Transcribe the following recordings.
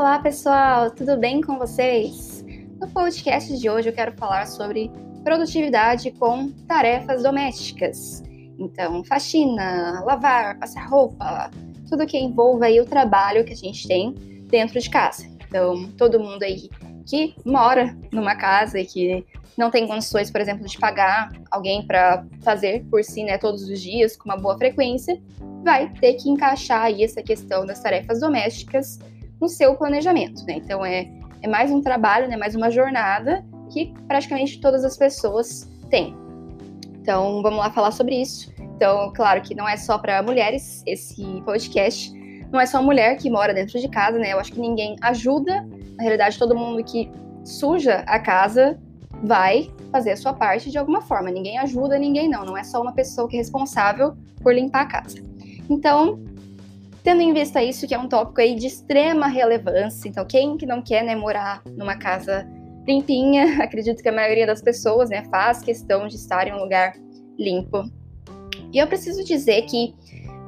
Olá, pessoal, tudo bem com vocês? No podcast de hoje eu quero falar sobre produtividade com tarefas domésticas. Então, faxina, lavar, passar roupa, tudo que envolva aí o trabalho que a gente tem dentro de casa. Então, todo mundo aí que mora numa casa e que não tem condições, por exemplo, de pagar alguém para fazer por si, né, todos os dias com uma boa frequência, vai ter que encaixar aí essa questão das tarefas domésticas no seu planejamento, né? Então é, é mais um trabalho, né, mais uma jornada que praticamente todas as pessoas têm. Então vamos lá falar sobre isso. Então, claro que não é só para mulheres esse podcast, não é só mulher que mora dentro de casa, né? Eu acho que ninguém ajuda, na realidade todo mundo que suja a casa vai fazer a sua parte de alguma forma. Ninguém ajuda ninguém, não. Não é só uma pessoa que é responsável por limpar a casa. Então, tendo em vista isso, que é um tópico aí de extrema relevância, então quem que não quer né, morar numa casa limpinha, acredito que a maioria das pessoas né, faz questão de estar em um lugar limpo. E eu preciso dizer que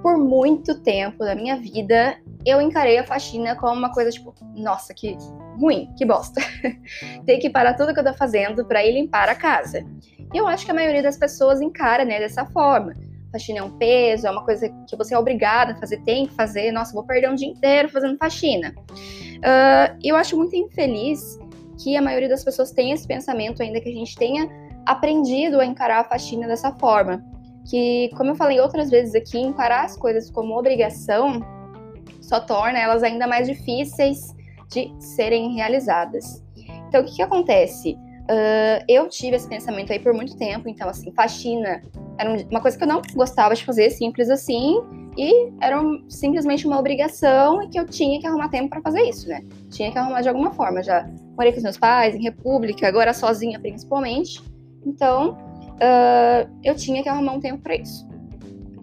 por muito tempo da minha vida eu encarei a faxina como uma coisa tipo, nossa, que ruim, que bosta. Ter que parar tudo que eu tô fazendo para ir limpar a casa. E eu acho que a maioria das pessoas encara, né, dessa forma. Faxina é um peso, é uma coisa que você é obrigada a fazer, tem que fazer. Nossa, vou perder um dia inteiro fazendo faxina. Uh, eu acho muito infeliz que a maioria das pessoas tenha esse pensamento ainda, que a gente tenha aprendido a encarar a faxina dessa forma. Que, como eu falei outras vezes aqui, encarar as coisas como obrigação só torna elas ainda mais difíceis de serem realizadas. Então, o que, que acontece? Uh, eu tive esse pensamento aí por muito tempo, então, assim, faxina era uma coisa que eu não gostava de fazer, simples assim, e era um, simplesmente uma obrigação e que eu tinha que arrumar tempo para fazer isso, né? Tinha que arrumar de alguma forma. Já morei com os meus pais, em república, agora sozinha principalmente, então uh, eu tinha que arrumar um tempo para isso.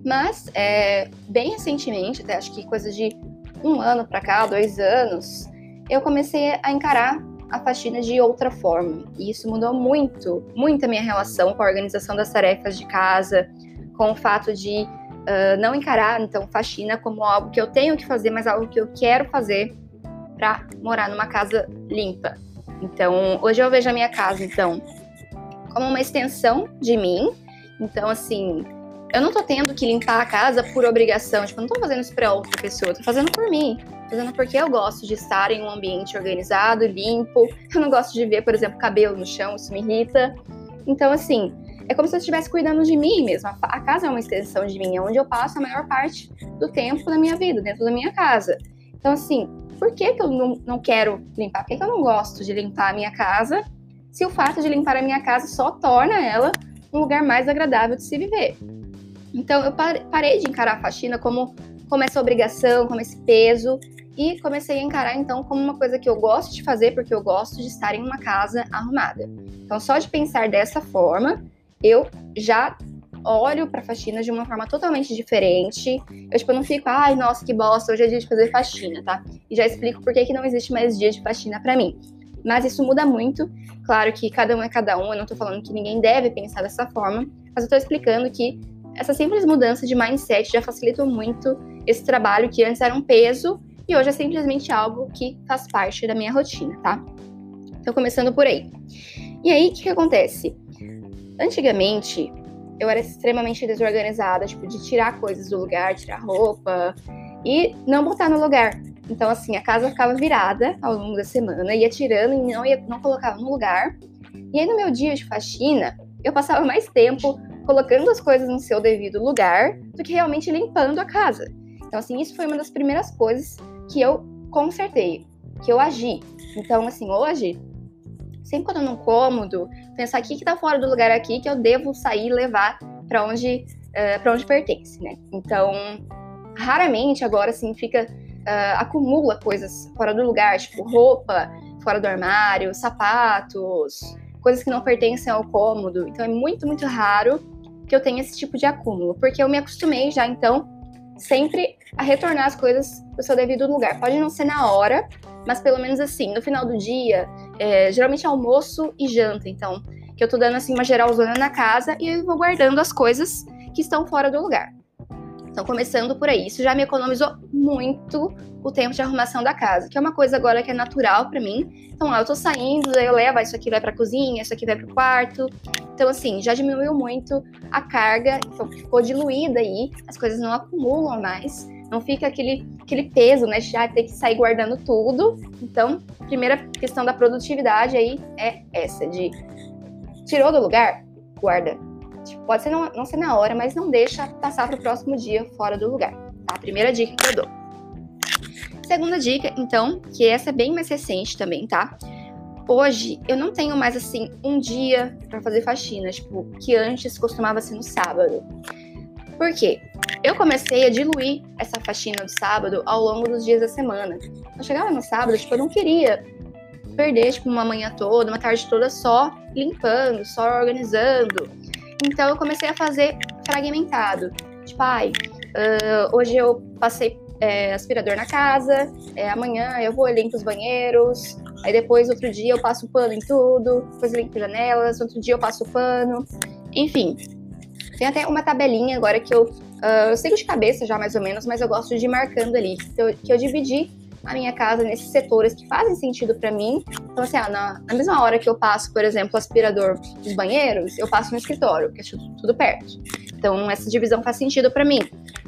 Mas, é, bem recentemente, até acho que coisa de um ano para cá, dois anos, eu comecei a encarar a faxina de outra forma. E isso mudou muito, muito a minha relação com a organização das tarefas de casa, com o fato de uh, não encarar, então, faxina como algo que eu tenho que fazer, mas algo que eu quero fazer para morar numa casa limpa. Então, hoje eu vejo a minha casa, então, como uma extensão de mim. Então, assim, eu não tô tendo que limpar a casa por obrigação, tipo, eu não tô fazendo isso pra outra pessoa, eu tô fazendo por mim. Tô fazendo porque eu gosto de estar em um ambiente organizado, limpo. Eu não gosto de ver, por exemplo, cabelo no chão, isso me irrita. Então, assim, é como se eu estivesse cuidando de mim mesma. A casa é uma extensão de mim, é onde eu passo a maior parte do tempo da minha vida, dentro da minha casa. Então, assim, por que, que eu não, não quero limpar? Por que, que eu não gosto de limpar a minha casa? Se o fato de limpar a minha casa só torna ela um lugar mais agradável de se viver. Então eu parei de encarar a faxina como, como essa obrigação, como esse peso, e comecei a encarar então como uma coisa que eu gosto de fazer, porque eu gosto de estar em uma casa arrumada. Então, só de pensar dessa forma, eu já olho para faxina de uma forma totalmente diferente. Eu tipo, não fico, ai, nossa, que bosta, hoje é dia de fazer faxina, tá? E já explico por que, que não existe mais dia de faxina para mim. Mas isso muda muito. Claro que cada um é cada um, eu não tô falando que ninguém deve pensar dessa forma, mas eu tô explicando que essa simples mudança de mindset já facilitou muito esse trabalho que antes era um peso e hoje é simplesmente algo que faz parte da minha rotina, tá? Então, começando por aí. E aí, o que, que acontece? Antigamente, eu era extremamente desorganizada, tipo, de tirar coisas do lugar, tirar roupa e não botar no lugar. Então, assim, a casa ficava virada ao longo da semana, ia tirando e não, ia, não colocava no lugar. E aí, no meu dia de faxina, eu passava mais tempo colocando as coisas no seu devido lugar do que realmente limpando a casa. Então, assim, isso foi uma das primeiras coisas que eu consertei, que eu agi. Então, assim, hoje, sempre quando eu não cômodo, pensar o que tá fora do lugar aqui que eu devo sair e levar para onde, uh, para onde pertence, né? Então, raramente agora, assim, fica, uh, acumula coisas fora do lugar, tipo roupa fora do armário, sapatos, coisas que não pertencem ao cômodo. Então, é muito, muito raro que eu tenha esse tipo de acúmulo, porque eu me acostumei já, então, sempre a retornar as coisas para o seu devido lugar. Pode não ser na hora, mas pelo menos assim, no final do dia, é, geralmente é almoço e janta, então, que eu tô dando assim uma geralzona na casa e eu vou guardando as coisas que estão fora do lugar. Então, começando por aí, isso já me economizou muito o tempo de arrumação da casa, que é uma coisa agora que é natural para mim. Então, ó, eu tô saindo, aí eu levo, isso aqui vai pra cozinha, isso aqui vai pro quarto. Então, assim, já diminuiu muito a carga, então ficou diluída aí, as coisas não acumulam mais, não fica aquele, aquele peso, né, de já ter que sair guardando tudo. Então, primeira questão da produtividade aí é essa, de tirou do lugar, guarda Tipo, pode ser não, não ser na hora, mas não deixa passar para o próximo dia fora do lugar. Tá? A primeira dica que eu dou. Segunda dica, então, que essa é bem mais recente também, tá? Hoje eu não tenho mais assim um dia para fazer faxina, tipo, que antes costumava ser no sábado. Por quê? Eu comecei a diluir essa faxina do sábado ao longo dos dias da semana. Eu chegava no sábado, tipo, eu não queria perder tipo uma manhã toda, uma tarde toda só limpando, só organizando. Então eu comecei a fazer fragmentado. Tipo, ai, uh, hoje eu passei é, aspirador na casa, é, amanhã eu vou limpo os banheiros, aí depois outro dia eu passo pano em tudo, depois limpo janelas, outro dia eu passo pano, enfim. Tem até uma tabelinha agora que eu, uh, eu sei de cabeça já mais ou menos, mas eu gosto de ir marcando ali, que eu, que eu dividi a minha casa nesses setores que fazem sentido para mim. Então, assim, ah, na, na, mesma hora que eu passo, por exemplo, aspirador dos banheiros, eu passo no escritório, porque é tudo perto. Então, essa divisão faz sentido para mim.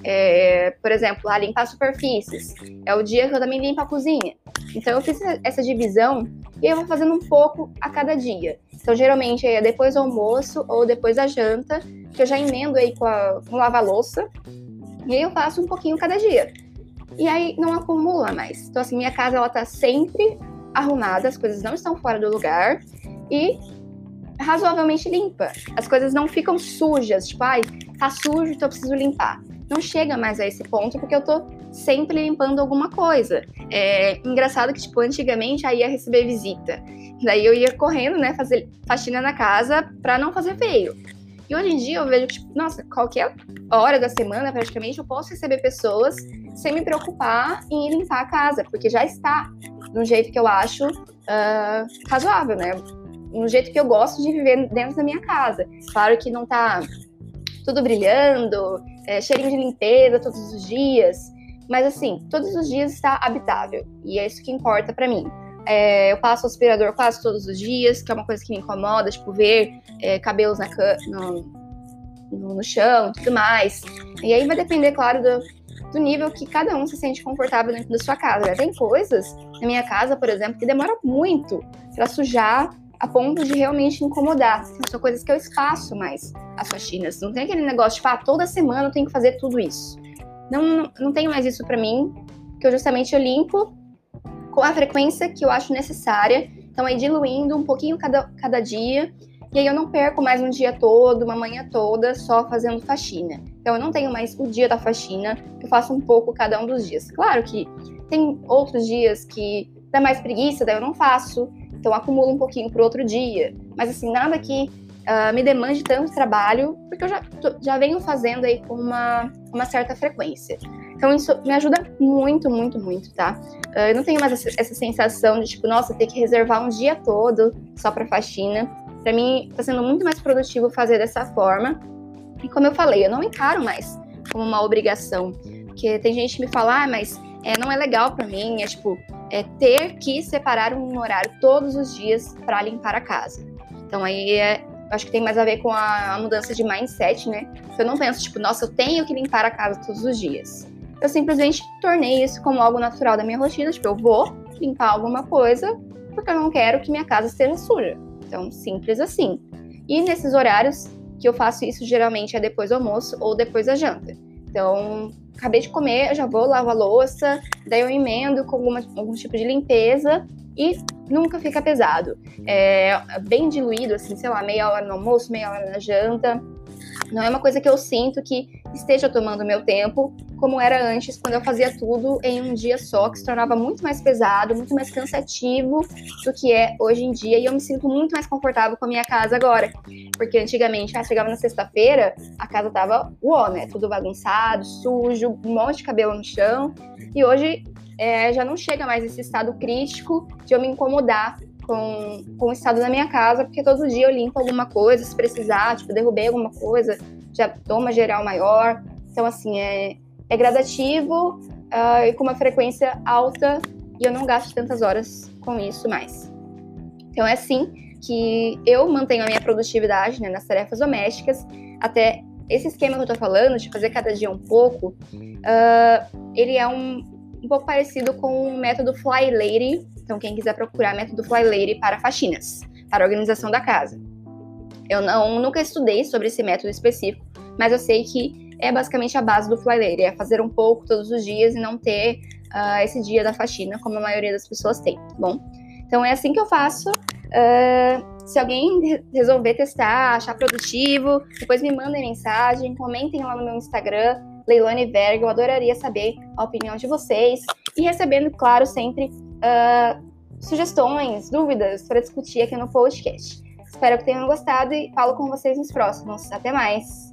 É, por exemplo, a limpar superfícies. É o dia que eu também limpo a cozinha. Então, eu fiz essa divisão e eu vou fazendo um pouco a cada dia. Então, geralmente é depois do almoço ou depois da janta, que eu já emendo aí com, a, com lava-louça. E aí eu faço um pouquinho cada dia e aí não acumula mais. Então, assim, minha casa ela tá sempre arrumada, as coisas não estão fora do lugar e razoavelmente limpa. As coisas não ficam sujas, tipo, ai, tá sujo, então eu preciso limpar. Não chega mais a esse ponto porque eu tô sempre limpando alguma coisa. É engraçado que, tipo, antigamente aí ia receber visita. Daí eu ia correndo, né, fazer faxina na casa pra não fazer feio. E hoje em dia eu vejo que, tipo, nossa, qualquer hora da semana, praticamente, eu posso receber pessoas sem me preocupar em limpar a casa, porque já está de um jeito que eu acho uh, razoável, né? Um jeito que eu gosto de viver dentro da minha casa. Claro que não tá tudo brilhando, é, cheirinho de limpeza todos os dias, mas assim, todos os dias está habitável e é isso que importa para mim. É, eu passo aspirador quase todos os dias, que é uma coisa que me incomoda, tipo, ver é, cabelos na no, no, no chão e tudo mais. E aí vai depender, claro, do, do nível que cada um se sente confortável dentro da sua casa. Né? Tem coisas na minha casa, por exemplo, que demora muito para sujar a ponto de realmente incomodar. São coisas que eu espaço mais as faxinas. Não tem aquele negócio de, tipo, ah, toda semana eu tenho que fazer tudo isso. Não, não, não tenho mais isso para mim, que eu justamente eu limpo com a frequência que eu acho necessária. Então, aí diluindo um pouquinho cada, cada dia e aí eu não perco mais um dia todo, uma manhã toda só fazendo faxina. Então eu não tenho mais o dia da faxina, eu faço um pouco cada um dos dias. Claro que tem outros dias que dá mais preguiça, daí eu não faço, então acumulo um pouquinho para outro dia. Mas assim, nada que uh, me demande tanto trabalho, porque eu já, já venho fazendo aí com uma, uma certa frequência. Então isso me ajuda muito, muito, muito, tá? Uh, eu não tenho mais essa, sensação de tipo, nossa, ter que reservar um dia todo só para faxina. Para mim, está sendo muito mais produtivo fazer dessa forma. E como eu falei, eu não encaro mais como uma obrigação. Porque tem gente que me fala, ah, mas é, não é legal para mim, é tipo, é ter que separar um horário todos os dias para limpar a casa. Então aí é, acho que tem mais a ver com a mudança de mindset, né? Eu não penso, tipo, nossa, eu tenho que limpar a casa todos os dias. Eu simplesmente tornei isso como algo natural da minha rotina, tipo, eu vou limpar alguma coisa porque eu não quero que minha casa esteja suja. Então, simples assim. E nesses horários que eu faço isso, geralmente é depois do almoço ou depois da janta. Então, acabei de comer, eu já vou lavar a louça, daí eu emendo com alguma, algum tipo de limpeza e nunca fica pesado. É bem diluído, assim, sei lá, meia hora no almoço, meia hora na janta. Não é uma coisa que eu sinto que esteja tomando meu tempo, como era antes, quando eu fazia tudo em um dia só, que se tornava muito mais pesado, muito mais cansativo do que é hoje em dia. E eu me sinto muito mais confortável com a minha casa agora. Porque antigamente, ah, chegava na sexta-feira, a casa tava uó, né? Tudo bagunçado, sujo, um monte de cabelo no chão. E hoje é, já não chega mais esse estado crítico de eu me incomodar com, com o estado da minha casa, porque todo dia eu limpo alguma coisa, se precisar, tipo, derrubei alguma coisa, já toma geral maior. Então, assim, é, é gradativo uh, e com uma frequência alta e eu não gasto tantas horas com isso mais. Então é assim que eu mantenho a minha produtividade né, nas tarefas domésticas. Até esse esquema que eu tô falando, de fazer cada dia um pouco, uh, ele é um, um pouco parecido com o método Fly Lady. Então, quem quiser procurar método Fly Lady para faxinas, para organização da casa. Eu não, nunca estudei sobre esse método específico, mas eu sei que é basicamente a base do Fly Lady, é fazer um pouco todos os dias e não ter uh, esse dia da faxina, como a maioria das pessoas tem, tá bom? Então é assim que eu faço. Uh, se alguém resolver testar, achar produtivo, depois me mandem mensagem, comentem lá no meu Instagram, Leilone Verga, eu adoraria saber a opinião de vocês e recebendo, claro, sempre uh, sugestões, dúvidas para discutir aqui no podcast. Espero que tenham gostado e falo com vocês nos próximos. Até mais!